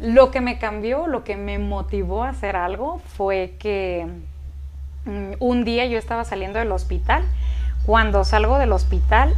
lo que me cambió, lo que me motivó a hacer algo fue que mm, un día yo estaba saliendo del hospital. Cuando salgo del hospital,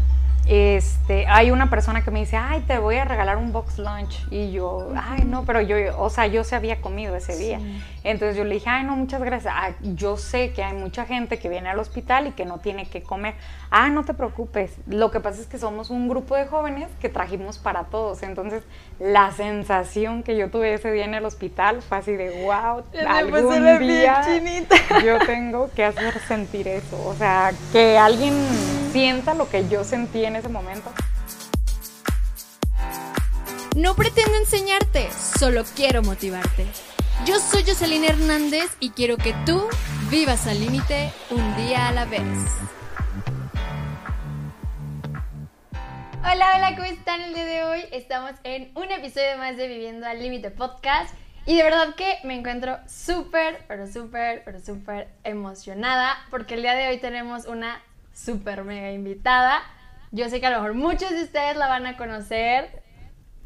este, hay una persona que me dice, ay, te voy a regalar un box lunch. Y yo, ay, no, pero yo, o sea, yo se había comido ese día. Entonces yo le dije, ay, no, muchas gracias. Ah, yo sé que hay mucha gente que viene al hospital y que no tiene que comer. Ah, no te preocupes. Lo que pasa es que somos un grupo de jóvenes que trajimos para todos. Entonces, la sensación que yo tuve ese día en el hospital fue así de, wow, algún día yo tengo que hacer sentir eso. O sea, que alguien sienta lo que yo sentí en ese momento. No pretendo enseñarte, solo quiero motivarte. Yo soy Jocelyn Hernández y quiero que tú vivas al límite un día a la vez. Hola, hola, ¿cómo están el día de hoy? Estamos en un episodio más de Viviendo al Límite Podcast y de verdad que me encuentro súper, pero súper, pero súper emocionada porque el día de hoy tenemos una súper mega invitada. Yo sé que a lo mejor muchos de ustedes la van a conocer,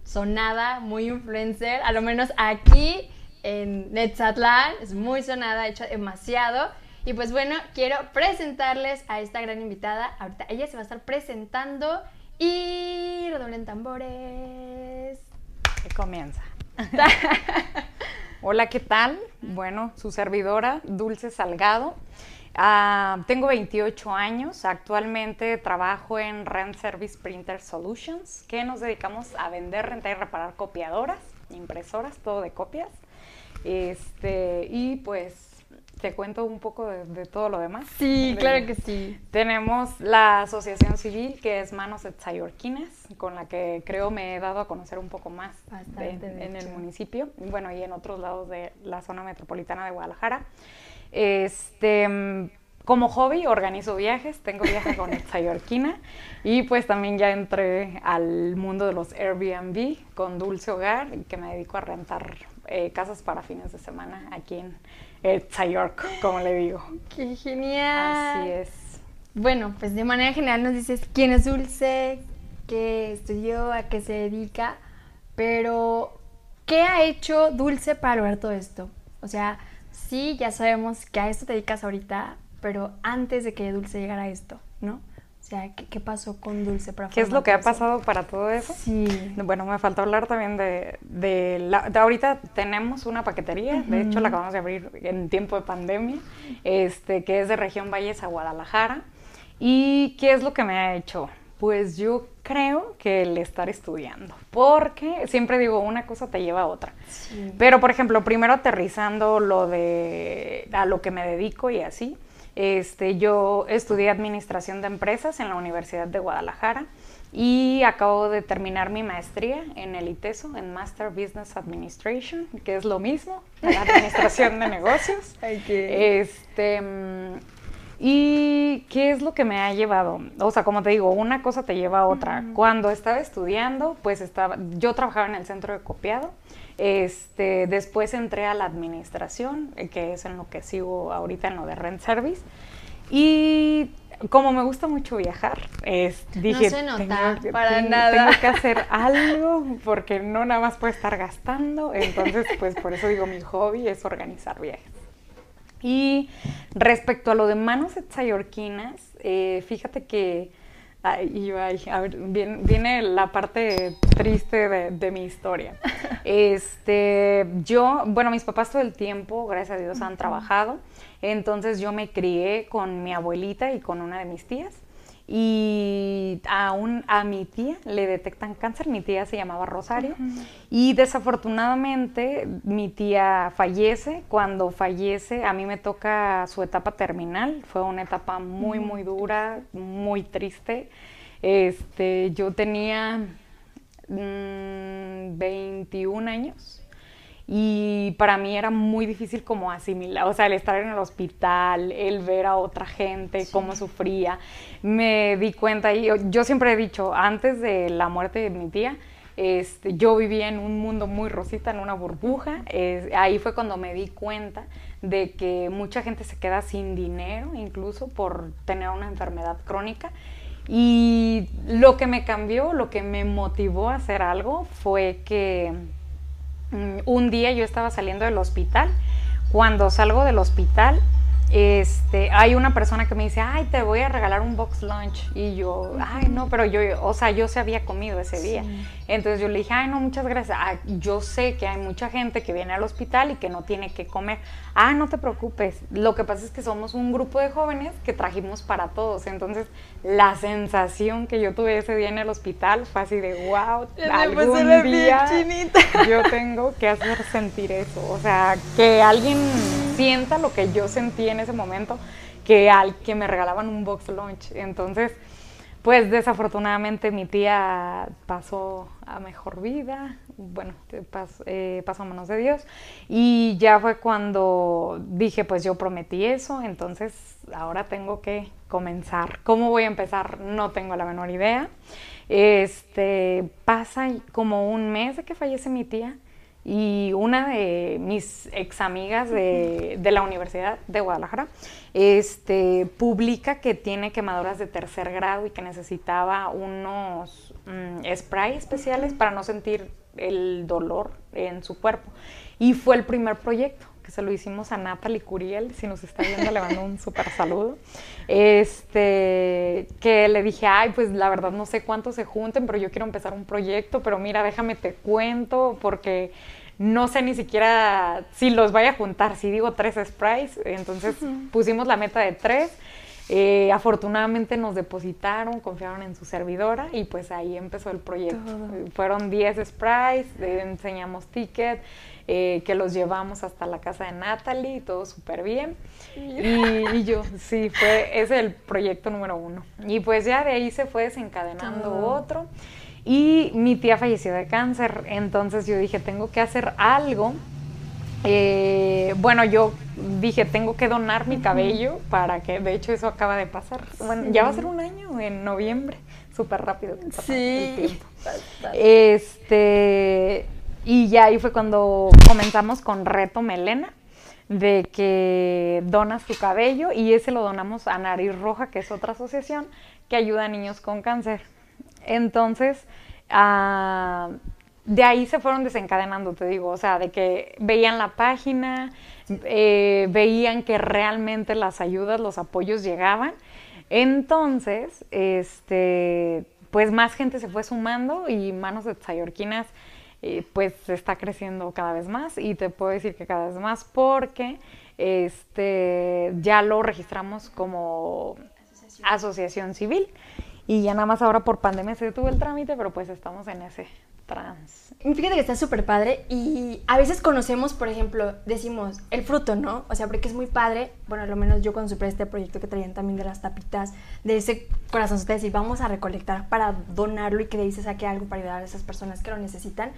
sonada, muy influencer, a lo menos aquí en Netzatlán, es muy sonada, hecho demasiado. Y pues bueno, quiero presentarles a esta gran invitada. Ahorita ella se va a estar presentando y redoblen tambores. Que comienza. Hola, ¿qué tal? Bueno, su servidora, Dulce Salgado. Ah, tengo 28 años, actualmente trabajo en Rent Service Printer Solutions, que nos dedicamos a vender, rentar y reparar copiadoras, impresoras, todo de copias. Este, y pues te cuento un poco de, todo lo demás. Sí, claro que sí. Tenemos la asociación civil que es Manos Etzayorquines, con la que creo me he dado a conocer un poco más en el municipio, bueno, y en otros lados de la zona metropolitana de Guadalajara. Este, como hobby organizo viajes, tengo viajes con Etzayorquina y pues también ya entré al mundo de los Airbnb con Dulce Hogar, que me dedico a rentar eh, casas para fines de semana aquí en York, como le digo. ¡Qué genial! Así es. Bueno, pues de manera general nos dices quién es Dulce, qué estudió, a qué se dedica, pero ¿qué ha hecho Dulce para lograr todo esto? O sea, sí, ya sabemos que a esto te dedicas ahorita, pero antes de que Dulce llegara a esto, ¿no? O sea, ¿qué, pasó con Dulce para ¿Qué es lo que ha pasado para todo eso? Sí. Bueno, me falta hablar también de, de, la, ahorita tenemos una paquetería, de hecho la acabamos de abrir en tiempo de pandemia, este, que es de región Valles a Guadalajara. ¿Y qué es lo que me ha hecho? Pues yo creo que el estar estudiando, porque siempre digo, una cosa te lleva a otra. Pero, por ejemplo, primero aterrizando lo de a lo que me dedico y así, este, yo estudié Administración de Empresas en la Universidad de Guadalajara y acabo de terminar mi maestría en el ITESO, en Master Business Administration, que es lo mismo, la Administración de Negocios. Este, ¿Y qué es lo que me ha llevado? O sea, como te digo, una cosa te lleva a otra. Cuando estaba estudiando, pues estaba, yo trabajaba en el centro de copiado este, después entré a la administración, eh, que es en lo que sigo ahorita en lo de Rent Service. Y como me gusta mucho viajar, dije, no se nota para nada. Tengo que hacer algo porque no nada más puedo estar gastando. Entonces, pues por eso digo, mi hobby es organizar viajes. Y respecto a lo de manos etzayorquinas, eh, fíjate que Ay, a ver, viene, la parte triste de, mi historia. Este, yo, bueno, mis papás todo el tiempo, gracias a Dios, han trabajado. Entonces yo me crié con mi abuelita y con una de mis tías y a, a mi tía le detectan cáncer, mi tía se llamaba Rosario. Y desafortunadamente mi tía fallece, cuando fallece a mí me toca su etapa terminal, fue una etapa muy muy dura, muy triste, este, yo tenía 21 mm, años y para mí era muy difícil como asimilar, o sea, el estar en el hospital, el ver a otra gente, cómo sufría. Me di cuenta, y yo, siempre he dicho, antes de la muerte de mi tía, este, yo vivía en un mundo muy rosita, en una burbuja. ahí fue cuando me di cuenta de que mucha gente se queda sin dinero, incluso por tener una enfermedad crónica. Y lo que me cambió, lo que me motivó a hacer algo fue que un día yo estaba saliendo del hospital. Cuando salgo del hospital, este, hay una persona que me dice, ay, te voy a regalar un box lunch. Y yo, ay, no, pero yo, o sea, yo se había comido ese día. Entonces yo le dije, ay, no, muchas gracias. Ah, yo sé que hay mucha gente que viene al hospital y que no tiene que comer. Ah, no te preocupes. Lo que pasa es que somos un grupo de jóvenes que trajimos para todos. Entonces, la sensación que yo tuve ese día en el hospital fue así de, wow, algún día yo tengo que hacer sentir eso. O sea, que alguien sienta lo que yo sentí en ese momento, que al que me regalaban un box lunch. Entonces, pues desafortunadamente mi tía pasó a mejor vida, bueno, eh, pasó a manos de Dios y ya fue cuando dije, pues yo prometí eso, entonces ahora tengo que comenzar. ¿Cómo voy a empezar? No tengo la menor idea. Este, pasa como un mes de que fallece mi tía y una de mis ex amigas de, la Universidad de Guadalajara este, publica que tiene quemaduras de tercer grado y que necesitaba unos mm, sprays especiales para no sentir el dolor en su cuerpo. Y fue el primer proyecto que se lo hicimos a Natalie Curiel, si nos está viendo le mando un súper saludo, este, que le dije, ay, pues la verdad no sé cuántos se junten, pero yo quiero empezar un proyecto, pero mira, déjame te cuento, porque no sé ni siquiera si los vaya a juntar, si digo tres sprays, entonces pusimos la meta de tres. Eh, afortunadamente nos depositaron, confiaron en su servidora y pues ahí empezó el proyecto. Fueron 10 sprays, enseñamos ticket, eh, que los llevamos hasta la casa de Natalie, todo súper bien. Y, yo, sí, fue, ese es el proyecto número uno. Y pues ya de ahí se fue desencadenando otro. Y mi tía falleció de cáncer, entonces yo dije, tengo que hacer algo. Eh, bueno, yo dije, tengo que donar mi cabello para que, de hecho eso acaba de pasar. Bueno, ya va a ser un año en noviembre, súper rápido. Sí. Este, y ya ahí fue cuando comenzamos con Reto Melena, de que donas tu cabello y ese lo donamos a Nariz Roja, que es otra asociación que ayuda a niños con cáncer. Entonces, ah, de ahí se fueron desencadenando, te digo, o sea, de que veían la página, eh, veían que realmente las ayudas, los apoyos llegaban. Entonces, este, pues más gente se fue sumando y Manos de Tzayorquinas eh, pues está creciendo cada vez más y te puedo decir que cada vez más porque este, ya lo registramos como asociación, civil y ya nada más ahora por pandemia se detuvo el trámite, pero pues estamos en ese trans. Fíjate que está súper padre y a veces conocemos, por ejemplo, decimos el fruto, ¿no? O sea, porque es muy padre, bueno, lo menos yo cuando supe este proyecto que traían también de las tapitas, de ese corazón, de decir, vamos a recolectar para donarlo y que de ahí se saque algo para ayudar a esas personas que lo necesitan,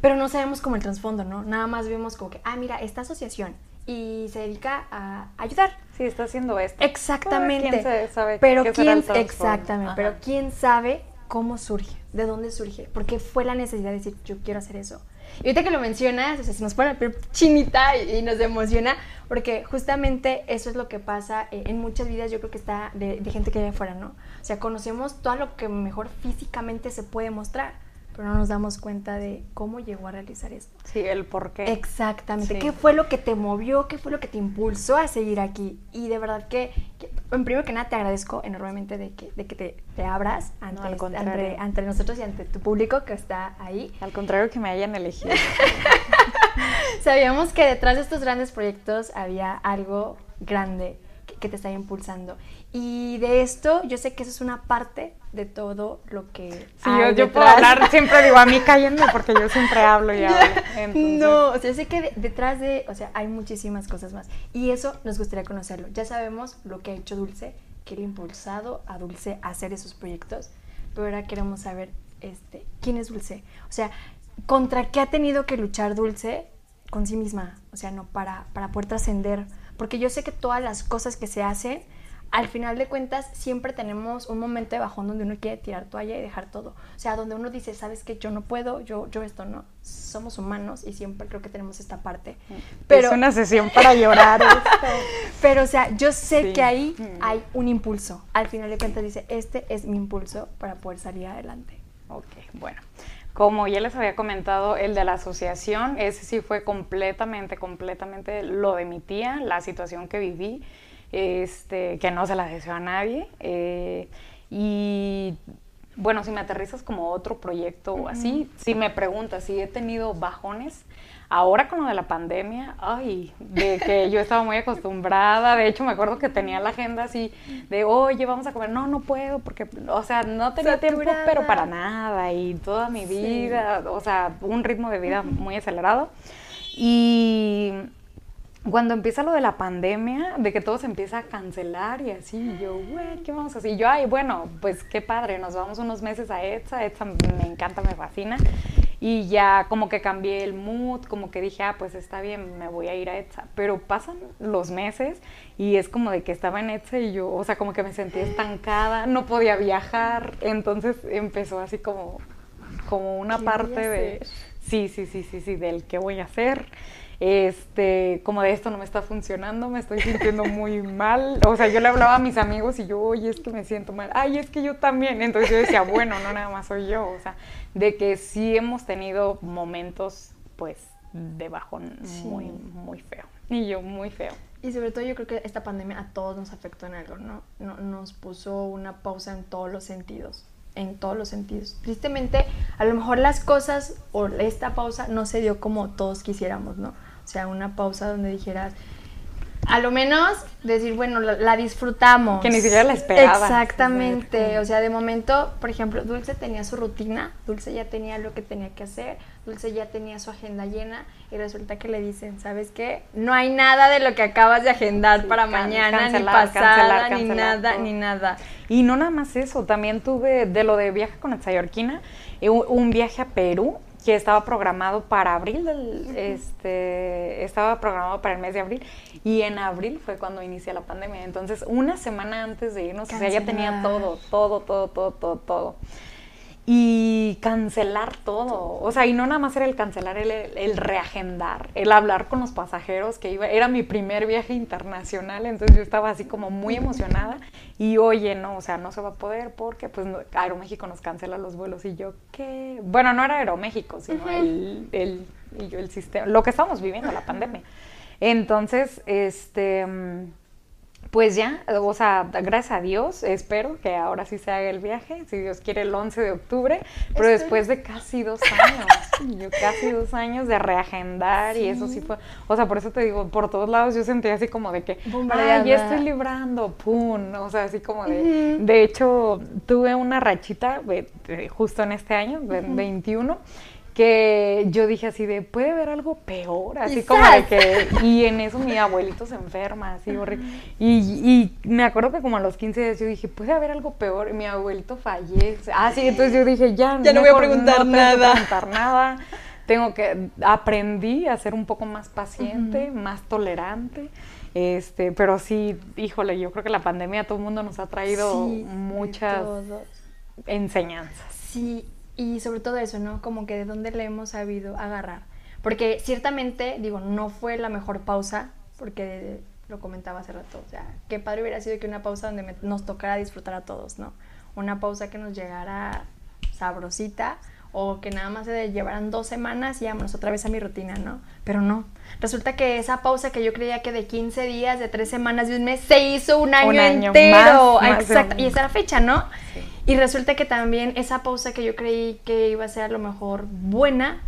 pero no sabemos como el trasfondo, ¿no? Nada más vemos como que, ah, mira, esta asociación y se dedica a ayudar. Sí, está haciendo esto. Exactamente. ¿Quién sabe pero quién, exactamente, pero quién sabe cómo surge, de dónde surge, porque fue la necesidad de decir, yo quiero hacer eso. Y ahorita que lo mencionas, o sea, se nos pone chinita y, nos emociona, porque justamente eso es lo que pasa eh, en muchas vidas, yo creo que está de, de gente que vive afuera, ¿no? O sea, conocemos todo lo que mejor físicamente se puede mostrar pero no nos damos cuenta de cómo llegó a realizar esto. Sí, el por qué. Exactamente. ¿Qué fue lo que te movió? ¿Qué fue lo que te impulsó a seguir aquí? Y de verdad que, en primero que nada, te agradezco enormemente de que, de que te, te abras ante, ante, nosotros y ante tu público que está ahí. Al contrario, que me hayan elegido. Sabíamos que detrás de estos grandes proyectos había algo grande que te está impulsando. Y de esto, yo sé que eso es una parte de todo lo que. Sí, yo, puedo hablar, siempre digo, a mí cállenme porque yo siempre hablo y hablo. No, o sea, yo sé que detrás de, o sea, hay muchísimas cosas más. Y eso nos gustaría conocerlo. Ya sabemos lo que ha hecho Dulce, que le ha impulsado a Dulce a hacer esos proyectos, pero ahora queremos saber este, quién es Dulce. O sea, contra qué ha tenido que luchar Dulce con sí misma, o sea, no para, para poder trascender porque yo sé que todas las cosas que se hacen, al final de cuentas, siempre tenemos un momento de bajón donde uno quiere tirar toalla y dejar todo. O sea, donde uno dice, sabes que yo no puedo, yo, yo esto no. Somos humanos y siempre creo que tenemos esta parte. Pero, es una sesión para llorar. pero, o sea, yo sé que ahí mm. hay un impulso. Al final de cuentas dice, este es mi impulso para poder salir adelante. Ok, bueno. como ya les había comentado, el de la asociación, ese sí fue completamente, completamente lo de mi tía, la situación que viví, este, que no se la deseo a nadie. Eh, y bueno, si me aterrizas como otro proyecto o así, si me preguntas si he tenido bajones, ahora con lo de la pandemia, ay, de que yo estaba muy acostumbrada, de hecho me acuerdo que tenía la agenda así de, oye, vamos a comer, no, no puedo, porque, o sea, no tenía tiempo, pero para nada, y toda mi vida, o sea, un ritmo de vida muy acelerado. Y cuando empieza lo de la pandemia, de que todo se empieza a cancelar y así, yo, güey, ¿qué vamos a hacer? Y yo, ay, bueno, pues qué padre, nos vamos unos meses a ETSA, ETSA me encanta, me fascina. Y ya como que cambié el mood, como que dije, ah, pues está bien, me voy a ir a ETSA. Pero pasan los meses y es como de que estaba en ETSA y yo, o sea, como que me sentí estancada, no podía viajar. Entonces empezó así como, como una parte de, sí, sí, sí, sí, sí, del qué voy a hacer este, como de esto no me está funcionando, me estoy sintiendo muy mal. O sea, yo le hablaba a mis amigos y yo, oye, es que me siento mal. Ay, es que yo también. Entonces yo decía, bueno, no nada más soy yo. O sea, de que sí hemos tenido momentos, pues, de bajón muy, muy feo. Y yo, muy feo. Y sobre todo yo creo que esta pandemia a todos nos afectó en algo, ¿no? no nos puso una pausa en todos los sentidos en todos los sentidos. Tristemente, a lo mejor las cosas o esta pausa no se dio como todos quisiéramos, ¿no? O sea, una pausa donde dijeras, a lo menos decir, bueno, la, disfrutamos. Que ni siquiera la esperaba. Exactamente. O sea, de momento, por ejemplo, Dulce tenía su rutina, Dulce ya tenía lo que tenía que hacer, Dulce ya tenía su agenda llena y resulta que le dicen, ¿sabes qué? No hay nada de lo que acabas de agendar para mañana, ni pasada, ni nada, ni nada. Y no nada más eso, también tuve de lo de viaje con Etzayorquina, eh, un viaje a Perú que estaba programado para abril, este, estaba programado para el mes de abril y en abril fue cuando inicia la pandemia. Entonces, una semana antes de irnos, o sea, ya tenía todo, todo, todo, todo, todo, todo y cancelar todo. O sea, y no nada más era el cancelar, el, el, reagendar, el hablar con los pasajeros que iba. Era mi primer viaje internacional, entonces yo estaba así como muy emocionada. Y oye, no, o sea, no se va a poder porque pues Aeroméxico nos cancela los vuelos. Y yo, ¿qué? Bueno, no era Aeroméxico, sino el, el, y yo, el sistema, lo que estábamos viviendo, la pandemia. Entonces, este pues ya, o sea, gracias a Dios, espero que ahora sí se haga el viaje, si Dios quiere el 11 de octubre, pero después de casi dos años, yo casi dos años de reagendar y eso sí fue, o sea, por eso te digo, por todos lados yo sentía así como de que, ay, ya estoy librando, pum, o sea, así como de, de hecho, tuve una rachita justo en este año, 21, que yo dije así de, puede haber algo peor, así como de que, y en eso mi abuelito se enferma, así horrible. Y, y, me acuerdo que como a los 15 días yo dije, puede haber algo peor, y mi abuelito fallece. Ah, sí, entonces yo dije, ya, ya no voy a preguntar no nada. Tengo que preguntar nada. Tengo que, aprendí a ser un poco más paciente, más tolerante. Este, pero sí, híjole, yo creo que la pandemia a todo el mundo nos ha traído muchas enseñanzas. Sí, y sobre todo eso, ¿no? Como que de dónde le hemos sabido agarrar. Porque ciertamente, digo, no fue la mejor pausa, porque lo comentaba hace rato, o sea, qué padre hubiera sido que una pausa donde nos tocara disfrutar a todos, ¿no? Una pausa que nos llegara sabrosita o que nada más se llevaran dos semanas y vámonos otra vez a mi rutina, ¿no? Pero no. Resulta que esa pausa que yo creía que de 15 días, de tres semanas, de un mes, se hizo un año, entero. Exacto. Y esa era la fecha, ¿no? Sí. Y resulta que también esa pausa que yo creí que iba a ser a lo mejor buena,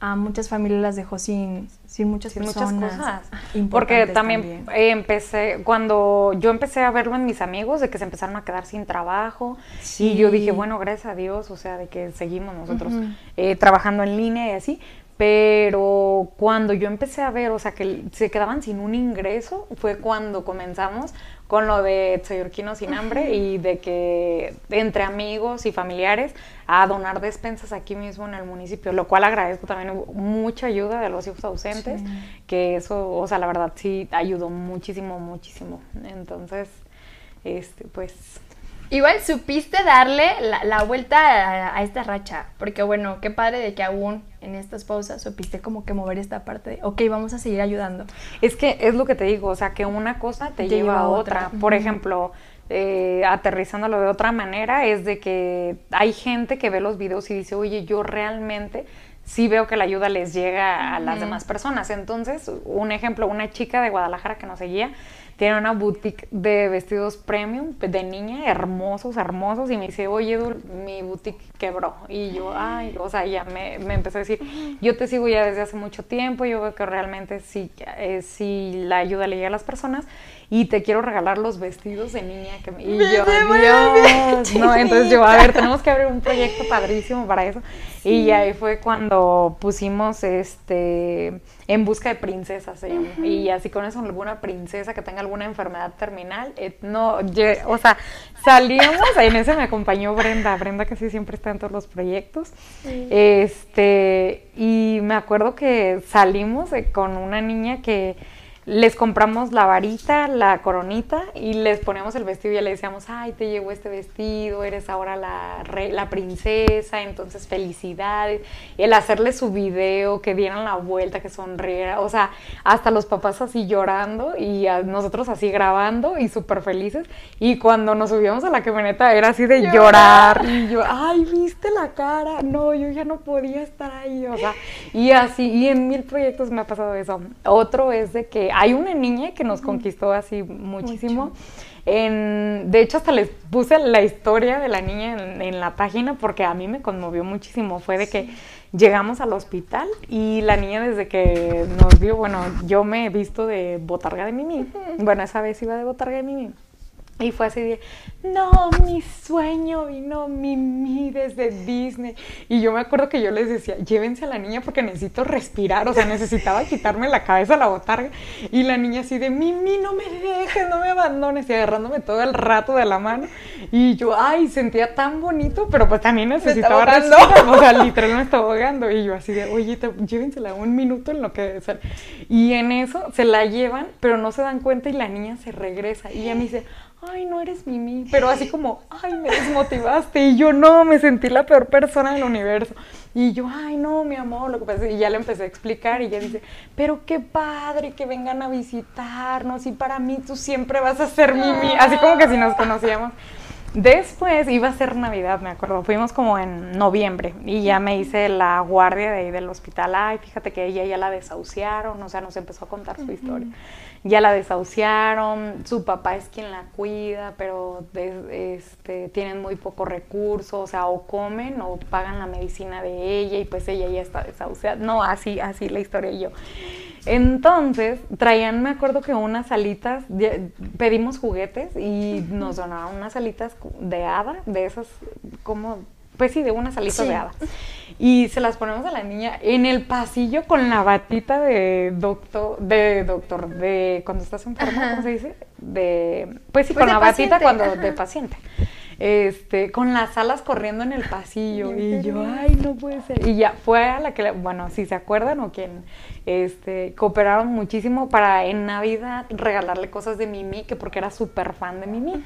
a muchas familias las dejó sin, sin muchas personas. Muchas cosas. Porque también, empecé, cuando yo empecé a verlo en mis amigos, de que se empezaron a quedar sin trabajo, y yo dije, bueno, gracias a Dios, o sea, de que seguimos nosotros eh, trabajando en línea y así, pero cuando yo empecé a ver, o sea, que se quedaban sin un ingreso, fue cuando comenzamos con lo de Tsayorquino sin hambre y de que entre amigos y familiares a donar despensas aquí mismo en el municipio, lo cual agradezco también mucha ayuda de los hijos ausentes, que eso, o sea, la verdad sí ayudó muchísimo, muchísimo. Entonces, este, pues Igual supiste darle la, vuelta a, esta racha, porque bueno, qué padre de que aún en estas pausas supiste como que mover esta parte de, ok, vamos a seguir ayudando. Es que es lo que te digo, o sea, que una cosa te, lleva, a otra. Por ejemplo, eh, aterrizándolo de otra manera, es de que hay gente que ve los videos y dice, oye, yo realmente sí veo que la ayuda les llega a las demás personas. Entonces, un ejemplo, una chica de Guadalajara que nos seguía, tiene una boutique de vestidos premium de niña, hermosos, hermosos, y me dice, oye, mi boutique quebró. Y yo, ay, o sea, ya me, me empezó a decir, yo te sigo ya desde hace mucho tiempo, yo veo que realmente sí, eh, sí la ayuda le llega a las personas, y te quiero regalar los vestidos de niña que me... Y yo, Dios, no, entonces yo, a ver, tenemos que abrir un proyecto padrísimo para eso. Y ahí fue cuando pusimos este En busca de princesas se. Y así con eso alguna princesa que tenga alguna enfermedad terminal, eh, no, o sea, salíamos, en ese me acompañó Brenda, Brenda que sí siempre está en todos los proyectos. Este, y me acuerdo que salimos con una niña que les compramos la varita, la coronita y les ponemos el vestido y le decíamos, ay, te llegó este vestido, eres ahora la, la princesa, entonces felicidades. El hacerle su video, que dieran la vuelta, que sonriera, o sea, hasta los papás así llorando y nosotros así grabando y súper felices. Y cuando nos subíamos a la camioneta era así de llorar. Y yo, ay, viste la cara, no, yo ya no podía estar ahí, o sea, y así, y en mil proyectos me ha pasado eso. Otro es de que hay una niña que nos conquistó así muchísimo. En, de hecho, hasta les puse la historia de la niña en, la página porque a mí me conmovió muchísimo. Fue de que llegamos al hospital y la niña desde que nos vio, bueno, yo me he visto de botarga de Mimi. Bueno, esa vez iba de botarga de Mimi. Y fue así de, no, mi sueño vino Mimi desde Disney. Y yo me acuerdo que yo les decía, llévense a la niña porque necesito respirar. O sea, necesitaba quitarme la cabeza la botarga. Y la niña así de, Mimi, no me dejes, no me abandones. Y agarrándome todo el rato de la mano. Y yo, ay, sentía tan bonito, pero pues también necesitaba respirar. O sea, literal me estaba ahogando. Y yo así de, oye, llévensela un minuto en lo que... y en eso se la llevan, pero no se dan cuenta y la niña se regresa. Y ella me dice, ay, no eres Mimi, pero así como, ay, me desmotivaste, y yo no, me sentí la peor persona del universo. Y yo, ay, no, mi amor, lo que pasa, y ya le empecé a explicar, y ella dice, pero qué padre que vengan a visitarnos, y para mí tú siempre vas a ser Mimi, así como que si nos conocíamos. Después iba a ser Navidad, me acuerdo. Fuimos como en noviembre y ya me hice la guardia de ahí del hospital. Ay, fíjate que ella ya la desahuciaron, o sea, nos empezó a contar su historia ya la desahuciaron, su papá es quien la cuida, pero este, tienen muy poco recursos, o sea, o comen o pagan la medicina de ella y pues ella ya está desahuciada. No, así, así la historia y yo. Entonces, traían, me acuerdo que unas alitas, pedimos juguetes y nos donaron unas alitas de hada, de esas como pues sí, de una salita de hada. Y se las ponemos a la niña en el pasillo con la batita de doctor, de doctor, de cuando estás enfermo, ¿cómo se dice? De, pues sí, pues con la batita cuando de paciente este, con las alas corriendo en el pasillo. y yo, ay, no puede ser. Y ya fue a la que, bueno, si se acuerdan o quien, este, cooperaron muchísimo para en Navidad regalarle cosas de Mimi, que porque era súper fan de Mimi.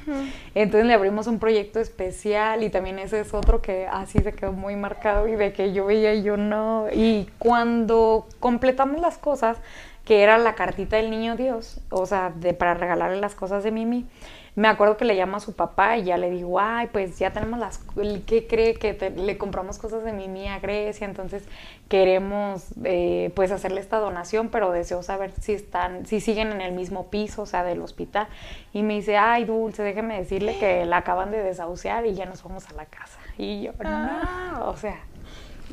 Entonces le abrimos un proyecto especial y también ese es otro que así se quedó muy marcado y de que yo veía y yo no. Y cuando completamos las cosas, que era la cartita del niño Dios, o sea, de, para regalarle las cosas de Mimi me acuerdo que le llamo a su papá y ya le digo, ay, pues ya tenemos las, ¿qué cree que le compramos cosas de Mimi a Grecia? Entonces queremos eh, pues hacerle esta donación, pero deseo saber si están, si siguen en el mismo piso, o sea, del hospital. Y me dice, ay, Dulce, déjeme decirle que la acaban de desahuciar y ya nos vamos a la casa. Y yo, no, ah. o sea,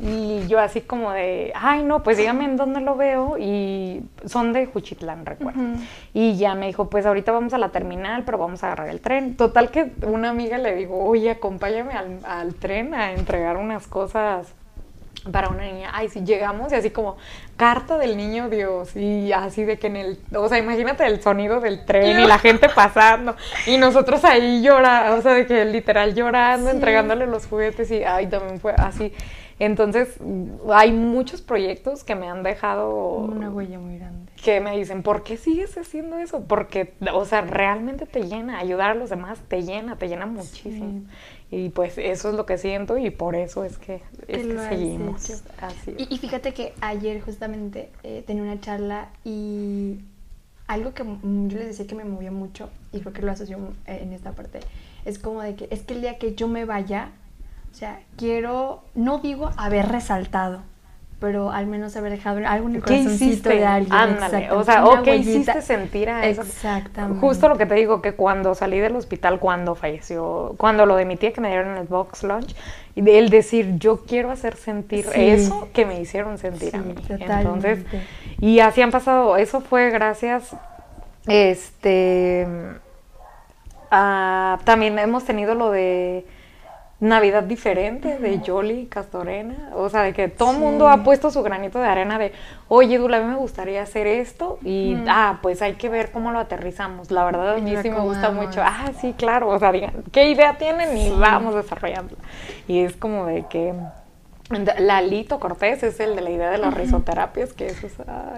y yo así como de, ay no, pues dígame en dónde lo veo y son de Juchitlán, recuerdo. Y ya me dijo, pues ahorita vamos a la terminal, pero vamos a agarrar el tren. Total que una amiga le digo, oye, acompáñame al, al tren a entregar unas cosas para una niña, ay, si llegamos y así como carta del niño Dios y así de que en el, o sea, imagínate el sonido del tren y la gente pasando y nosotros ahí llorando, o sea, de que literal llorando, entregándole los juguetes y ay, también fue así. Entonces, hay muchos proyectos que me han dejado... Una huella muy grande. Que me dicen, ¿por qué sigues haciendo eso? Porque, o sea, realmente te llena, ayudar a los demás te llena, te llena muchísimo. Y pues eso es lo que siento y por eso es que, seguimos. Así Y, fíjate que ayer justamente eh, tenía una charla y algo que mm, yo les decía que me movía mucho, y creo que lo asocio eh, en esta parte, es como de que es que el día que yo me vaya, sea, quiero, no digo haber resaltado, pero al menos haber dejado algo en el corazoncito de alguien. Ándale, o sea, o qué hiciste sentir a eso. Exactamente. Justo lo que te digo, que cuando salí del hospital, cuando falleció, cuando lo de mi tía que me dieron en el box lunch, y el decir, yo quiero hacer sentir eso que me hicieron sentir a mí. Entonces, y así han pasado, eso fue gracias, este, también hemos tenido lo de Navidad diferente de Yoli Castorena, o sea, de que todo el mundo ha puesto su granito de arena de, oye, Dula, a mí me gustaría hacer esto y, ah, pues hay que ver cómo lo aterrizamos. La verdad, a mí sí me gusta mucho, ah, sí, claro, o sea, digan, ¿qué idea tienen? Y vamos desarrollándola. Y es como de que Lalito Cortés es el de la idea de las risoterapias, que eso es...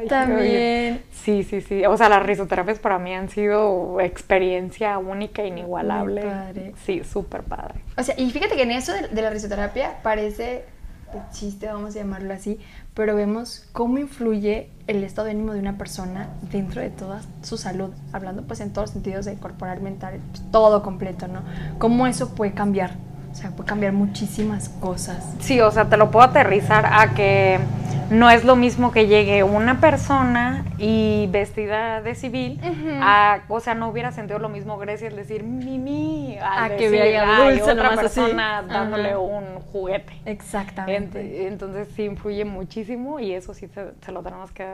También. Sí, sí, sí. O sea, las risoterapias para mí han sido experiencia única, inigualable. Padre. Sí, súper padre. O sea, y fíjate que en eso de, la risoterapia parece chiste, vamos a llamarlo así, pero vemos cómo influye el estado de ánimo de una persona dentro de toda su salud, hablando pues en todos los sentidos de corporal, mental, todo completo, ¿no? Cómo eso puede cambiar sea, puede cambiar muchísimas cosas. Sí, o sea, te lo puedo aterrizar a que no es lo mismo que llegue una persona y vestida de civil, a, o sea, no hubiera sentido lo mismo Grecia el decir Mimi, a que dulce, otra persona dándole un juguete. Exactamente. entonces sí influye muchísimo y eso sí se, lo tenemos que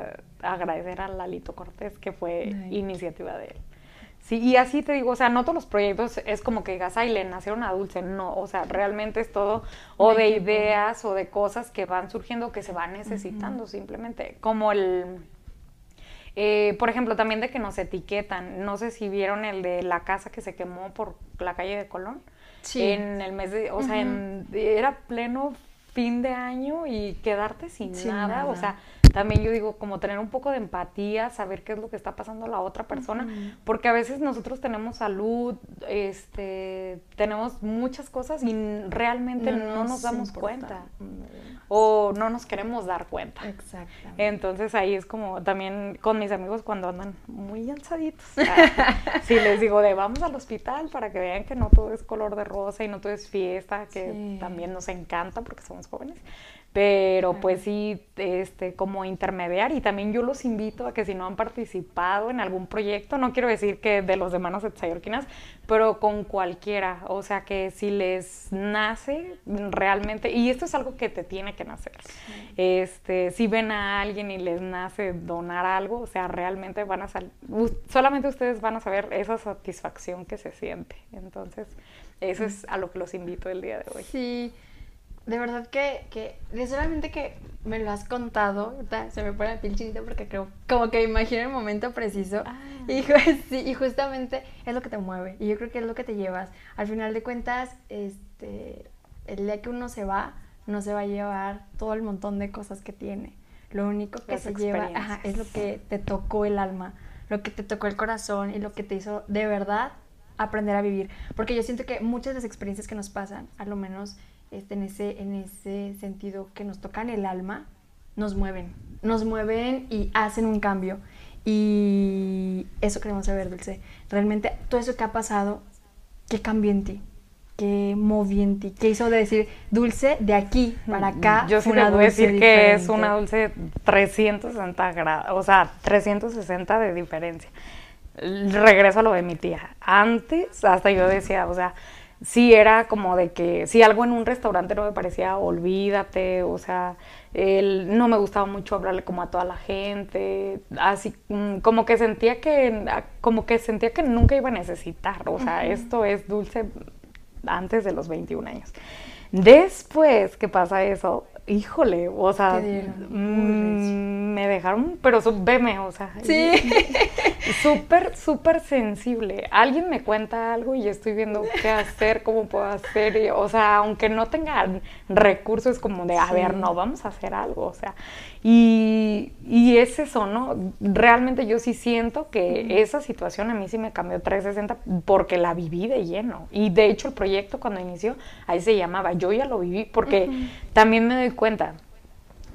agradecer a Lalito Cortés, que fue iniciativa de él. Sí, y así te digo, o sea, no todos los proyectos es como que digas, ay, le nacieron a Dulce, no, o sea, realmente es todo o de ideas o de cosas que van surgiendo que se van necesitando simplemente, como el, eh, por ejemplo, también de que nos etiquetan, no sé si vieron el de la casa que se quemó por la calle de Colón, sí. en el mes de, o sea, era pleno fin de año y quedarte sin, nada, o sea, también yo digo, como tener un poco de empatía, saber qué es lo que está pasando a la otra persona, porque a veces nosotros tenemos salud, este, tenemos muchas cosas y realmente no, nos, damos cuenta. O no nos queremos dar cuenta. Exacto. Entonces ahí es como también con mis amigos cuando andan muy alzaditos, si les digo de vamos al hospital para que vean que no todo es color de rosa y no todo es fiesta, que también nos encanta porque somos jóvenes pero pues sí, este, como intermediar y también yo los invito a que si no han participado en algún proyecto, no quiero decir que de los de Manos Etsayorquinas, pero con cualquiera, o sea que si les nace realmente, y esto es algo que te tiene que nacer, este, si ven a alguien y les nace donar algo, o sea, realmente van a salir, solamente ustedes van a saber esa satisfacción que se siente, entonces eso es a lo que los invito el día de hoy. Sí, de verdad que, que solamente que me lo has contado, se me pone la piel chinita porque creo, como que imagino el momento preciso. Ah. Y, sí, y justamente es lo que te mueve. Y yo creo que es lo que te llevas. Al final de cuentas, este, el día que uno se va, no se va a llevar todo el montón de cosas que tiene. Lo único que se lleva es lo que te tocó el alma, lo que te tocó el corazón y lo que te hizo de verdad aprender a vivir. Porque yo siento que muchas de las experiencias que nos pasan, a lo menos este, en, ese, en ese sentido que nos tocan el alma, nos mueven, nos mueven y hacen un cambio. Y eso queremos saber, Dulce. Realmente todo eso que ha pasado, ¿qué cambió en ti? ¿Qué movió en ti? ¿Qué hizo de decir, Dulce, de aquí para acá? Yo sí una voy a decir que es una Dulce 360 grados, o sea, 360 de diferencia. Regreso a lo de mi tía. Antes, hasta yo decía, o sea, sí era como de que si algo en un restaurante no me parecía, olvídate, o sea, él, no me gustaba mucho hablarle como a toda la gente, así mm, como que sentía que como que sentía que nunca iba a necesitar, o sea, esto es dulce antes de los 21 años. Después que pasa eso, híjole, o sea, mm, me dejaron, pero veme, o sea, sí. súper, súper sensible. Alguien me cuenta algo y estoy viendo qué hacer, cómo puedo hacer, o sea, aunque no tengan recursos como de, a ver, no, vamos a hacer algo, o sea, y, y es eso, ¿no? Realmente yo sí siento que esa situación a mí sí me cambió 360 porque la viví de lleno. Y de hecho el proyecto cuando inició, ahí se llamaba, yo ya lo viví porque también me doy cuenta,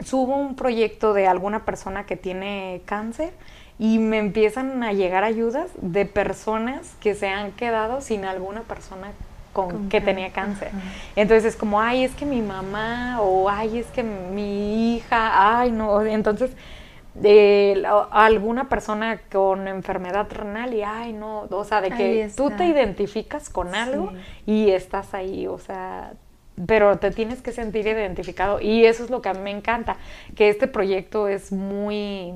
subo un proyecto de alguna persona que tiene cáncer y me empiezan a llegar ayudas de personas que se han quedado sin alguna persona con, que tenía cáncer. Entonces es como, ay, es que mi mamá o ay, es que mi hija, ay, no, entonces de alguna persona con enfermedad renal y ay no, o sea, de que tú te identificas con algo y estás ahí, o sea, pero te tienes que sentir identificado. Y eso es lo que a mí me encanta, que este proyecto es muy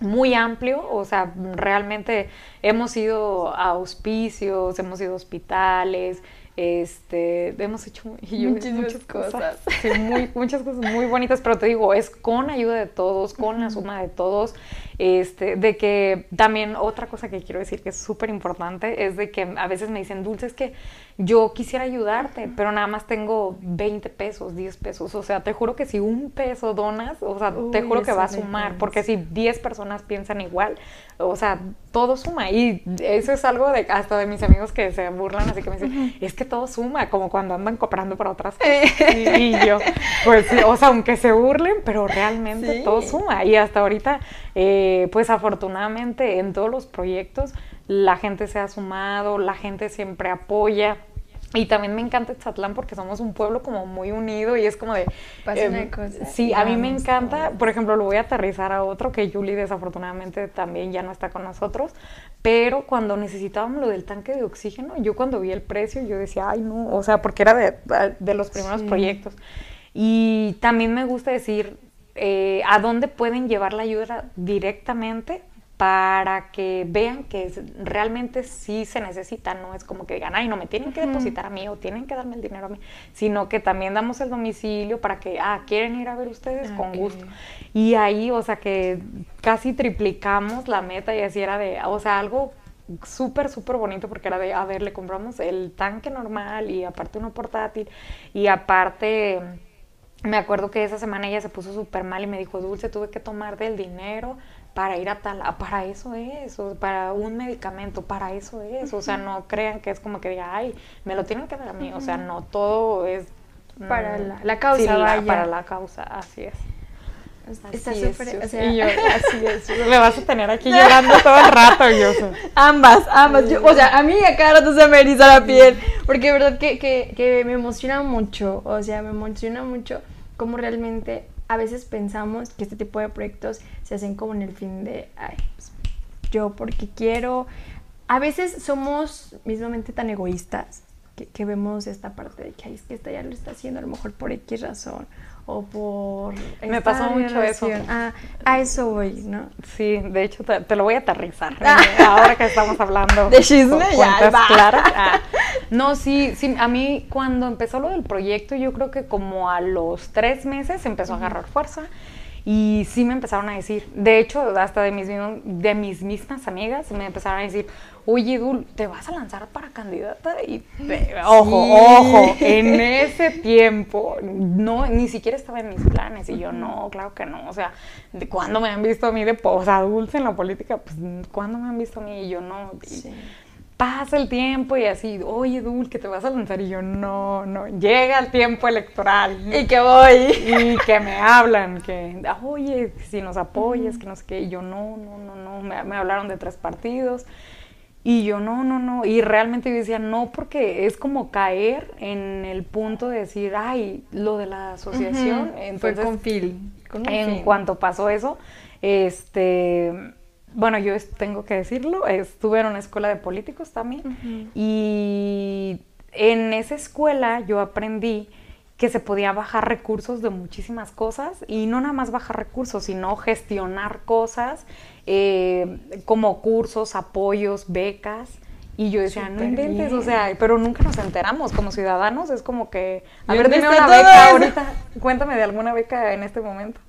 muy amplio, o sea, realmente hemos ido a hospicios, hemos ido a hospitales, este, hemos hecho muchas, cosas, muy, muchas cosas muy bonitas, pero te digo, es con ayuda de todos, con la suma de todos, este, de que también otra cosa que quiero decir que es súper importante es de que a veces me dicen, Dulce, es que yo quisiera ayudarte, pero nada más tengo 20 pesos, 10 pesos, o sea, te juro que si un peso donas, o sea, te juro que va a sumar, porque si 10 personas piensan igual, o sea, todo suma. Y eso es algo de hasta de mis amigos que se burlan, así que me dicen, es que todo suma, como cuando andan comprando para otras cosas. y, yo, pues, o sea, aunque se burlen, pero realmente todo suma. Y hasta ahorita, eh, pues afortunadamente en todos los proyectos, la gente se ha sumado, la gente siempre apoya. Y también me encanta Chatlán porque somos un pueblo como muy unido y es como de... Pasa una em, cosa. Sí, a mí me encanta. Por ejemplo, lo voy a aterrizar a otro que Julie desafortunadamente también ya no está con nosotros. Pero cuando necesitábamos lo del tanque de oxígeno, yo cuando vi el precio, yo decía, ay no, o sea, porque era de, los primeros proyectos. Y también me gusta decir eh, a dónde pueden llevar la ayuda directamente para que vean que realmente sí se necesita, no es como que digan, ay, no me tienen que depositar a mí o tienen que darme el dinero a mí, sino que también damos el domicilio para que, ah, quieren ir a ver ustedes con gusto. Y ahí, o sea, que casi triplicamos la meta y así era de, o sea, algo súper, súper bonito porque era de, a ver, le compramos el tanque normal y aparte uno portátil y aparte... Me acuerdo que esa semana ella se puso súper mal y me dijo, Dulce, tuve que tomar del dinero para ir a tal, para eso es, o para un medicamento, para eso es, o sea, no crean que es como que diga, ay, me lo tienen que dar a mí, o sea, no todo es para mm, la, causa, para la causa, así es. Está súper, o sea, yo, así es, me vas a tener aquí llorando todo el rato, yo. Ambas, ambas, o sea, a mí a cada rato se me eriza la piel, porque de verdad que, que, que me emociona mucho, o sea, me emociona mucho cómo realmente a veces pensamos que este tipo de proyectos se hacen como en el fin de, ay, pues, yo porque quiero. A veces somos mismamente tan egoístas que, vemos esta parte de que, ay, es que esta ya lo está haciendo a lo mejor por X razón o por... Me pasó mucho eso. Ah, a eso voy, ¿no? Sí, de hecho te, lo voy a aterrizar. Ah. Ahora que estamos hablando de chisme, ya claras. Ah. No, sí, sí, a mí cuando empezó lo del proyecto, yo creo que como a los tres meses empezó a agarrar fuerza. Y sí me empezaron a decir, de hecho, hasta de mis, de mis mismas amigas me empezaron a decir, oye, Dul, ¿te vas a lanzar para candidata? Y ojo, ojo, en ese tiempo, no, ni siquiera estaba en mis planes. Y yo, no, claro que no. O sea, ¿de cuándo me han visto a mí de, o sea, dulce en la política? Pues, ¿cuándo me han visto a mí? Y yo, no pasa el tiempo y así, oye, Dul, que te vas a lanzar. Y yo, no, no, llega el tiempo electoral. Y que voy. Y que me hablan, que, oye, si nos apoyas, que no sé qué. Y yo, no, no, no, no. Me, me, hablaron de tres partidos. Y yo, no, no, no. Y realmente yo decía, no, porque es como caer en el punto de decir, ay, lo de la asociación. Fue con Phil. en cuanto pasó eso, este bueno, yo tengo que decirlo, estuve en una escuela de políticos también y en esa escuela yo aprendí que se podía bajar recursos de muchísimas cosas y no nada más bajar recursos, sino gestionar cosas eh, como cursos, apoyos, becas. Y yo decía, no inventes, o sea, pero nunca nos enteramos como ciudadanos, es como que, a ver, dime una beca ahorita, cuéntame de alguna beca en este momento.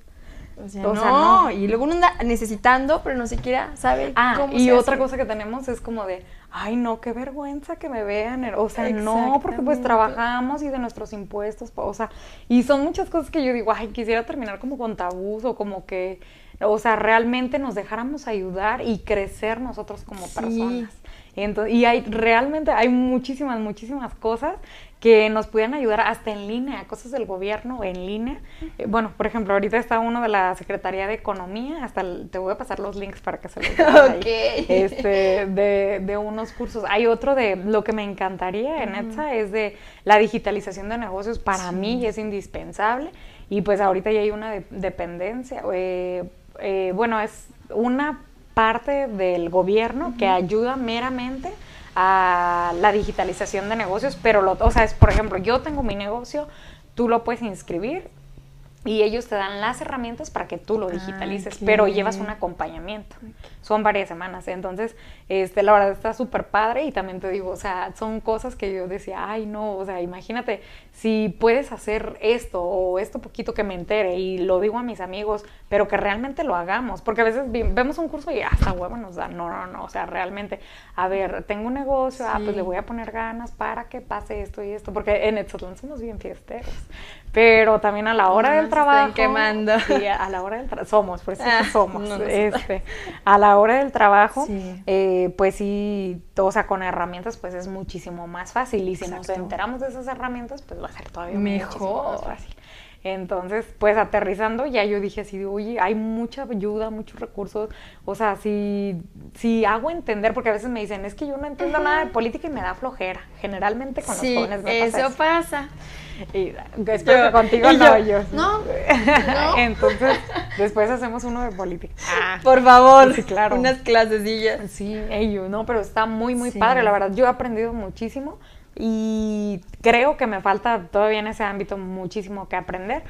O sea, no. y luego uno anda necesitando, pero no siquiera sabe ah, cómo y otra cosa que tenemos es como de, ay, no, qué vergüenza que me vean, o sea, no, porque pues trabajamos y de nuestros impuestos, o sea, y son muchas cosas que yo digo, ay, quisiera terminar como con tabús o como que o sea, realmente nos dejáramos ayudar y crecer nosotros como personas. Entonces, y hay realmente hay muchísimas, muchísimas cosas que nos pudieran ayudar hasta en línea, cosas del gobierno en línea. Eh, bueno, por ejemplo, ahorita está uno de la Secretaría de Economía, hasta te voy a pasar los links para que se los vean este, de, de, unos cursos. Hay otro de lo que me encantaría en ETSA es de la digitalización de negocios, para mí es indispensable y pues ahorita ya hay una dependencia. Eh, eh, bueno, es una parte del gobierno que ayuda meramente a la digitalización de negocios, pero lo, o sea, es por ejemplo, yo tengo mi negocio, tú lo puedes inscribir y ellos te dan las herramientas para que tú lo digitalices, pero llevas un acompañamiento. Son varias semanas, entonces, este, la verdad está súper padre y también te digo, o sea, son cosas que yo decía, ay, no, o sea, imagínate si puedes hacer esto o esto poquito que me entere y lo digo a mis amigos, pero que realmente lo hagamos, porque a veces vemos un curso y hasta huevo nos da, no, no, no, o sea, realmente, a ver, tengo un negocio, ah, pues le voy a poner ganas para que pase esto y esto, porque en Etzotlán somos bien fiesteros, pero también a la hora del trabajo. quemando. Sí, a la hora del trabajo. Somos, por eso ah, somos. este, a la hora del trabajo, eh, pues sí, o sea, con herramientas, pues es muchísimo más fácil. Y si nos enteramos de esas herramientas, pues va a ser todavía mejor. Más fácil. Entonces, pues aterrizando, ya yo dije así, oye, hay mucha ayuda, muchos recursos. O sea, si, si hago entender, porque a veces me dicen, es que yo no entiendo nada de política y me da flojera. Generalmente con los jóvenes me pasa eso. pasa. Y espero que contigo no, yo. No, Entonces, después hacemos uno de política. Ah, Por favor, sí, claro. unas clasesillas. Sí, ellos, no, pero está muy, muy padre, la verdad. Yo he aprendido muchísimo y creo que me falta todavía en ese ámbito muchísimo que aprender,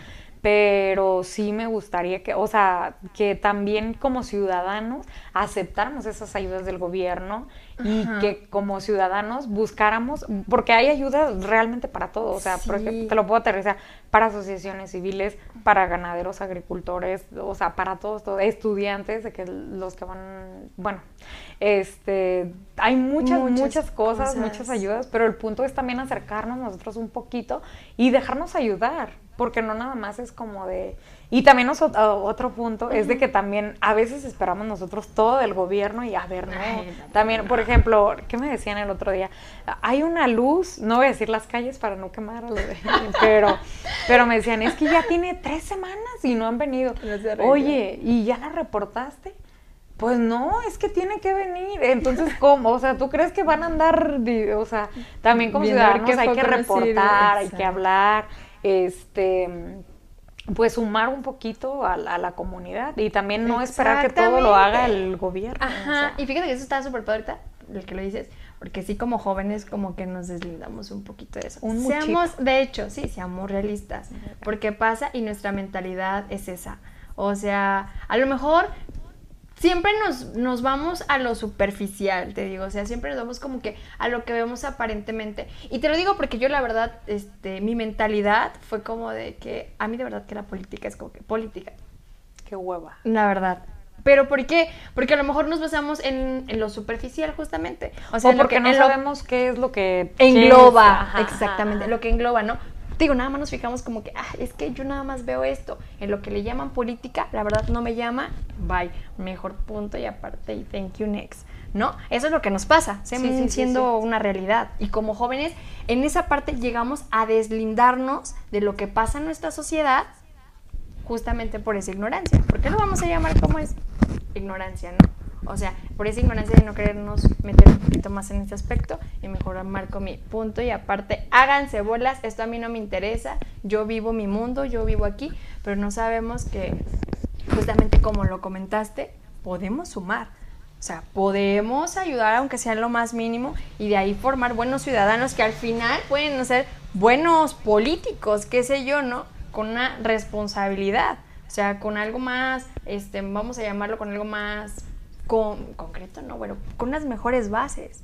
pero sí me gustaría que, o sea, que también como ciudadanos aceptáramos esas ayudas del gobierno y que como ciudadanos buscáramos, porque hay ayuda realmente para todo, o sea, porque te lo puedo aterrizar, para asociaciones civiles, para ganaderos, agricultores, o sea, para todos, todos estudiantes, de que los que van, bueno, este, hay muchas, muchas, cosas, muchas ayudas, pero el punto es también acercarnos nosotros un poquito y dejarnos ayudar, porque no nada más es como de... Y también otro punto es de que también a veces esperamos nosotros todo del gobierno y a ver, no. también, por ejemplo, ¿qué me decían el otro día? Hay una luz, no voy a decir las calles para no quemar pero, pero me decían, es que ya tiene tres semanas y no han venido. Oye, ¿y ya la reportaste? Pues no, es que tiene que venir. Entonces, ¿cómo? O sea, ¿tú crees que van a andar, o sea, también como ciudadanos hay que reportar, hay que hablar, este, pues sumar un poquito a, la comunidad y también no esperar que todo lo haga el gobierno. Ajá, y fíjate que eso está súper padre ahorita, el que lo dices, porque sí como jóvenes como que nos deslindamos un poquito de eso. Un seamos, de hecho, sí, seamos realistas, porque pasa y nuestra mentalidad es esa. O sea, a lo mejor siempre nos, nos, vamos a lo superficial, te digo, o sea, siempre nos vamos como que a lo que vemos aparentemente. Y te lo digo porque yo la verdad, este, mi mentalidad fue como de que a mí de verdad que la política es como que política. Qué hueva. La verdad. ¿Pero por qué? Porque a lo mejor nos basamos en, lo superficial justamente. O sea, porque no sabemos qué es lo que engloba. exactamente, lo que engloba, ¿no? Digo, nada más nos fijamos como que, ah, es que yo nada más veo esto. En lo que le llaman política, la verdad no me llama, bye, mejor punto y aparte y thank you next. ¿No? Eso es lo que nos pasa, siendo una realidad. Y como jóvenes, en esa parte llegamos a deslindarnos de lo que pasa en nuestra sociedad justamente por esa ignorancia. ¿Por qué lo vamos a llamar como es? Ignorancia, ¿no? O sea, por esa ignorancia de no querernos meter un poquito más en este aspecto y mejor marco mi punto y aparte háganse bolas, esto a mí no me interesa, yo vivo mi mundo, yo vivo aquí, pero no sabemos que justamente como lo comentaste, podemos sumar. O sea, podemos ayudar aunque sea lo más mínimo y de ahí formar buenos ciudadanos que al final pueden ser buenos políticos, qué sé yo, ¿no? Con una responsabilidad. O sea, con algo más, este, vamos a llamarlo con algo más con, concreto, no, bueno, con unas mejores bases,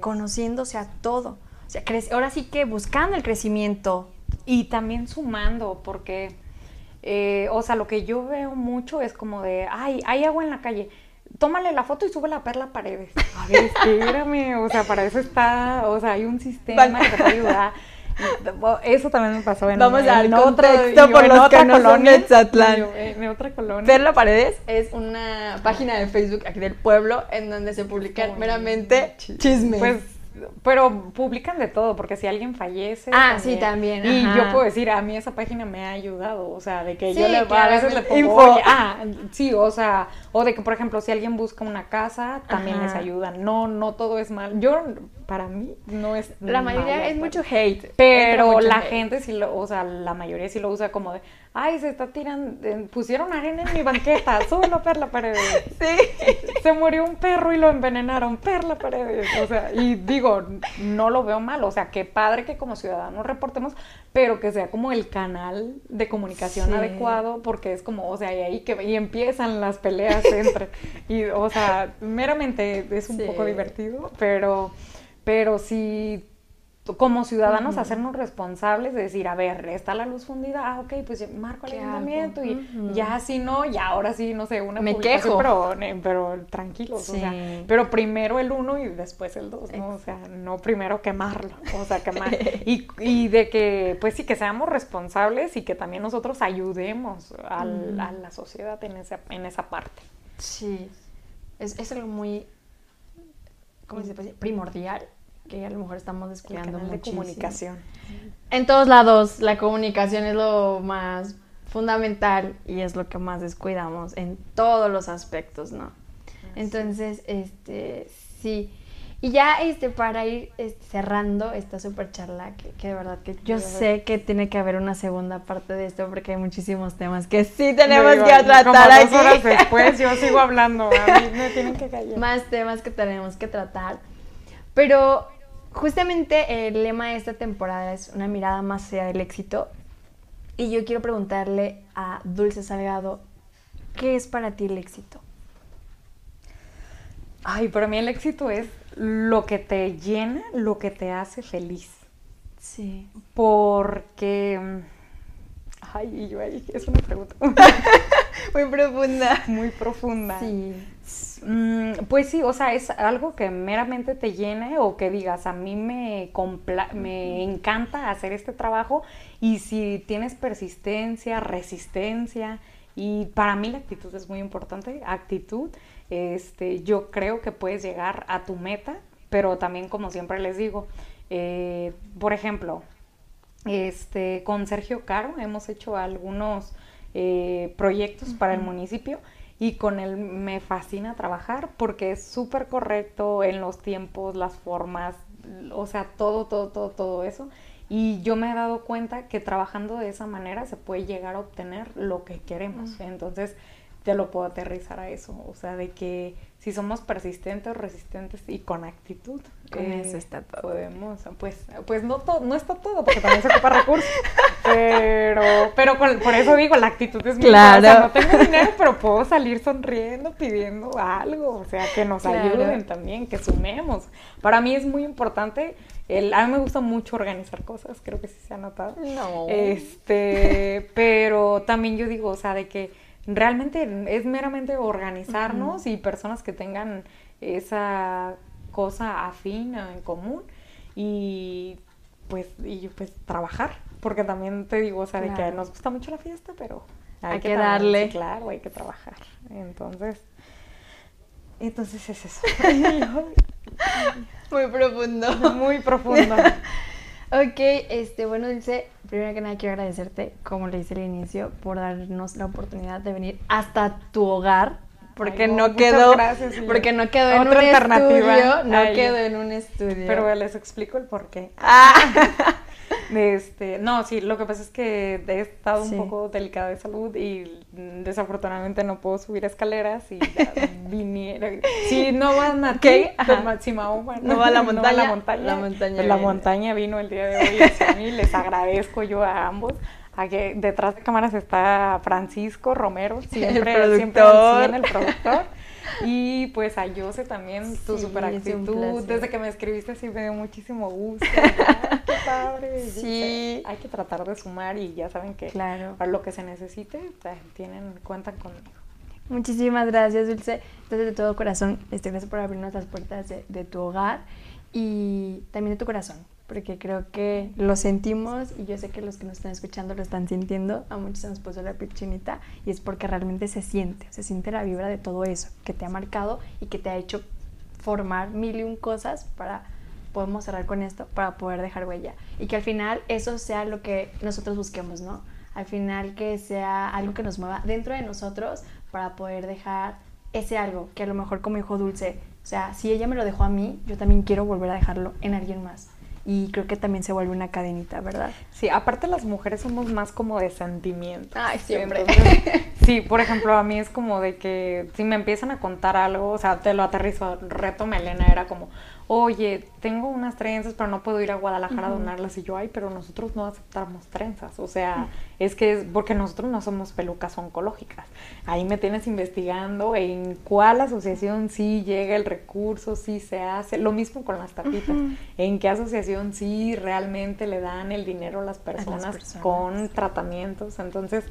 conociéndose a todo. O sea, ahora sí que buscando el crecimiento. Y también sumando, porque, eh, o sea, lo que yo veo mucho es como de, ay, hay agua en la calle, tómale la foto y sube la perla a paredes. A ver, espérame, o sea, para eso está, o sea, hay un sistema que te ayudar Eso también me pasó en, Vamos a en otra, contexto por en los otra que colonia. Yo En otra colonia. Perla Paredes es una página de Facebook aquí del pueblo en donde se publican Uy, meramente chi- chismes. Pues, pero publican de todo, porque si alguien fallece. Ah, sí, también, Y ajá. yo puedo decir, a mí esa página me ha ayudado, o sea, de que yo Sí, le, a veces le pongo, oye, ah, sí, o sea, o de que, por ejemplo, si alguien busca una casa, también Ajá. les ayudan. No, no todo es mal. Yo, para mí, no es la mayoría malo, es mucho hate. Pero mucho la hate. gente sí lo, o sea, la mayoría sí lo usa como de, ay, se está tirando, eh, pusieron arena en mi banqueta, súbelo, Perla Paredes. Sí. Se murió un perro y lo envenenaron, Perla Paredes. O sea, y digo, no lo veo mal, o sea, qué padre que como ciudadanos reportemos, pero que sea como el canal de comunicación Sí. adecuado, porque es como, o sea, y ahí que y empiezan las peleas entre, y, o sea, meramente es un Sí. poco divertido, pero, pero sí como ciudadanos hacernos responsables de decir, a ver, está la luz fundida, ah, ok, pues marco ¿Qué ayuntamiento y ya si no, ya ahora sí, no sé, una Me quejo. Pero, pero tranquilos, o sea, pero primero el uno y después el dos, ¿no? O sea, no primero quemarlo, o sea, quemar. y, y de que, pues sí, que seamos responsables y que también nosotros ayudemos al- a la sociedad en esa, en esa parte. Sí. Es, es algo muy, ¿cómo se puede decir? Primordial que a lo mejor estamos El descuidando canal de comunicación. En todos lados, la comunicación es lo más fundamental y es lo que más descuidamos en todos los aspectos, ¿no? Entonces, este, sí. Y ya, este, para ir este, cerrando esta super charla, que, que de verdad que yo sé que tiene que haber una segunda parte de esto porque hay muchísimos temas que sí tenemos Digo, que tratar como aquí. dos horas después yo sigo hablando, a mí me tienen que callar. más temas que tenemos que tratar. Pero justamente el lema de esta temporada es una mirada más allá del éxito. Y yo quiero preguntarle a Dulce Salgado, ¿qué es para ti el éxito? Ay, para mí el éxito es lo que te llena, lo que te hace feliz. Sí. Porque. Ay, y yo ahí, es una pregunta Muy profunda. muy profunda. Sí. Mm, Pues sí, o sea, es algo que meramente te llene o que digas, a mí me, compla- me encanta hacer este trabajo y si tienes persistencia, resistencia y para mí la actitud es muy importante, actitud, este, yo creo que puedes llegar a tu meta, pero también como siempre les digo, eh, por ejemplo, este, con Sergio Caro hemos hecho algunos eh, proyectos para el municipio y con él me fascina trabajar porque es súper correcto en los tiempos, las formas, o sea, todo, todo, todo, todo eso. Y yo me he dado cuenta que trabajando de esa manera se puede llegar a obtener lo que queremos. Entonces, te lo puedo aterrizar a eso. O sea, de que si somos persistentes, resistentes y con actitud, eh, Con eso está todo. Podemos, pues, pues no, to- no está todo, porque también se ocupa recursos. Pero, pero con- por eso digo, la actitud es muy Claro. O sea, no tengo dinero, pero puedo salir sonriendo, pidiendo algo. O sea, que nos Claro. ayuden también, que sumemos. Para mí es muy importante. El, a mí me gusta mucho organizar cosas, creo que sí se ha notado. No. Este, pero también yo digo, o sea, de que realmente es meramente organizarnos y personas que tengan esa cosa afín en común y pues y pues trabajar, porque también te digo, o sea, de que nos gusta mucho la fiesta, pero Hay que darle. sí, claro, hay que trabajar. Entonces, entonces es eso. Muy profundo. Muy profundo. Ok, este, bueno, Dulce, primero que nada quiero agradecerte, como le hice al inicio, por darnos la oportunidad de venir hasta tu hogar, porque Ay, no, quedó, gracias, porque no quedó en un alternativa. estudio, no Ay, quedó en un estudio. Pero les explico el por qué. Ah. Este, no, sí, lo que pasa es que he estado Sí. un poco delicada de salud y desafortunadamente no puedo subir escaleras y ya viniera. Si no van a ¿Qué? Ajá. si Mahoma No va a la no montaña, la montaña, la montaña la montaña vino el día de hoy hacia mí, les agradezco yo a ambos. A que detrás de cámaras está Francisco Romero, siempre, siempre productor. 100, el productor. Y pues a Jose también, tu Sí, super actitud. Desde que me escribiste sí me dio muchísimo gusto. Ay, qué padre. Sí. Hay que tratar de sumar y ya saben que Claro. para lo que se necesite, tienen, cuentan conmigo. Muchísimas gracias, Dulce. Entonces, de todo corazón, este, gracias por abrirnos las puertas de, de tu hogar y también de tu corazón. Porque creo que lo sentimos y yo sé que los que nos están escuchando lo están sintiendo. A muchos se nos puso la piel chinita y es porque realmente se siente, se siente la vibra de todo eso que te ha marcado y que te ha hecho formar mil y un cosas para podemos cerrar con esto para poder dejar huella y que al final eso sea lo que nosotros busquemos, ¿no? Al final que sea algo que nos mueva dentro de nosotros para poder dejar ese algo que a lo mejor como dijo Dulce, o sea, si ella me lo dejó a mí, yo también quiero volver a dejarlo en alguien más y creo que también se vuelve una cadenita, ¿verdad? Sí, aparte las mujeres somos más como de sentimiento. Ay, siempre. sí, por ejemplo, a mí es como de que si me empiezan a contar algo, o sea, te lo aterrizo, reto Melena era como, oye, tengo unas trenzas, pero no puedo ir a Guadalajara a donarlas. Y yo, ay, pero nosotros no aceptamos trenzas. O sea, es que es porque nosotros no somos pelucas oncológicas. Ahí me tienes investigando en cuál asociación sí llega el recurso, sí se hace. Lo mismo con las tapitas. En qué asociación sí realmente le dan el dinero a las personas, con tratamientos. Entonces,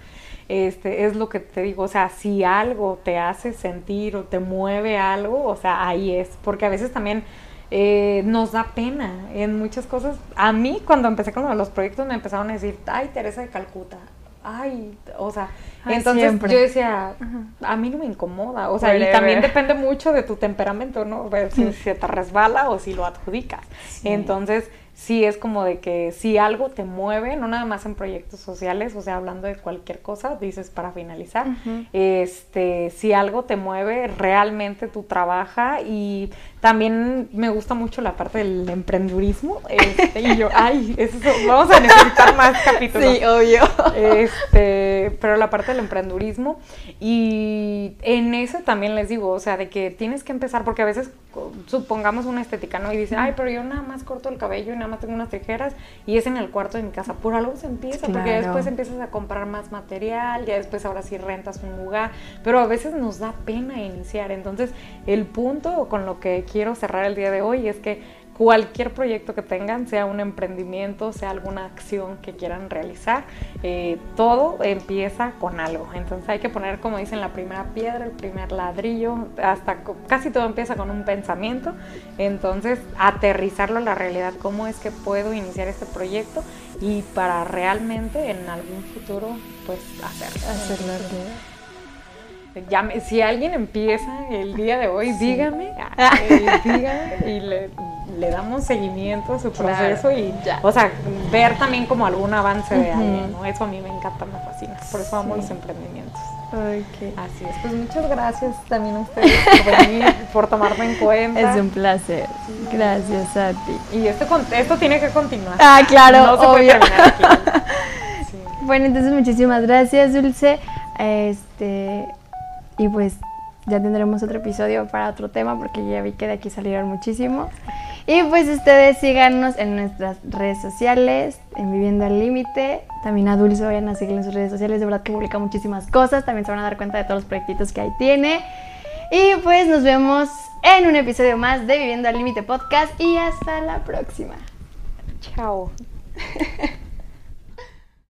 este es lo que te digo. O sea, si algo te hace sentir o te mueve algo, o sea, ahí es. Porque a veces también eh, nos da pena en muchas cosas. A mí cuando empecé con los proyectos me empezaron a decir, ay, Teresa de Calcuta, ay, o sea, entonces yo decía, a mí no me incomoda, o sea, y también depende mucho de tu temperamento, ¿no? Si se te resbala o si lo adjudicas. Entonces, sí es como de que si algo te mueve, no nada más en proyectos sociales, o sea, hablando de cualquier cosa, dices para finalizar, este, si algo te mueve, realmente tú trabaja y también me gusta mucho la parte del emprendurismo, este, y yo, ay, eso, vamos a necesitar más capítulos. Sí, obvio. Este, pero la parte del emprendurismo y en eso también les digo, o sea, de que tienes que empezar, porque a veces supongamos una estética, ¿no? Y dice, ay, pero yo nada más corto el cabello y nada más tengo unas tijeras y es en el cuarto de mi casa. Por algo se empieza, porque después empiezas a comprar más material, ya después ahora sí rentas un lugar, pero a veces nos da pena iniciar. Entonces, el punto con lo que quiero cerrar el día de hoy es que cualquier proyecto que tengan, sea un emprendimiento, sea alguna acción que quieran realizar, eh, todo empieza con algo. Entonces hay que poner, como dicen, la primera piedra, el primer ladrillo, hasta casi todo empieza con un pensamiento. Entonces aterrizarlo a la realidad, cómo es que puedo iniciar este proyecto y para realmente en algún futuro pues hacerlo. Hacerlo si alguien empieza el día de hoy, dígame, eh, dígame y le, damos seguimiento a su proceso y, o sea, ver también como algún avance de alguien, ¿no? Eso a mí me encanta, me fascina, por eso amo los emprendimientos. Okay. Así es, pues muchas gracias también a ustedes por venir, por tomarme en cuenta. Es un placer. Gracias a ti. Y esto, esto tiene que continuar. Ah, claro, no se Puede terminar aquí. Bueno, entonces muchísimas gracias, Dulce. Este, y pues ya tendremos otro episodio para otro tema porque ya vi que de aquí salieron muchísimo. Y pues ustedes síganos en nuestras redes sociales, en Viviendo al Límite. También a Dulce vayan a seguir en sus redes sociales, de verdad que publica muchísimas cosas. También se van a dar cuenta de todos los proyectitos que ahí tiene. Y pues nos vemos en un episodio más de Viviendo al Límite Podcast y hasta la próxima. Chao.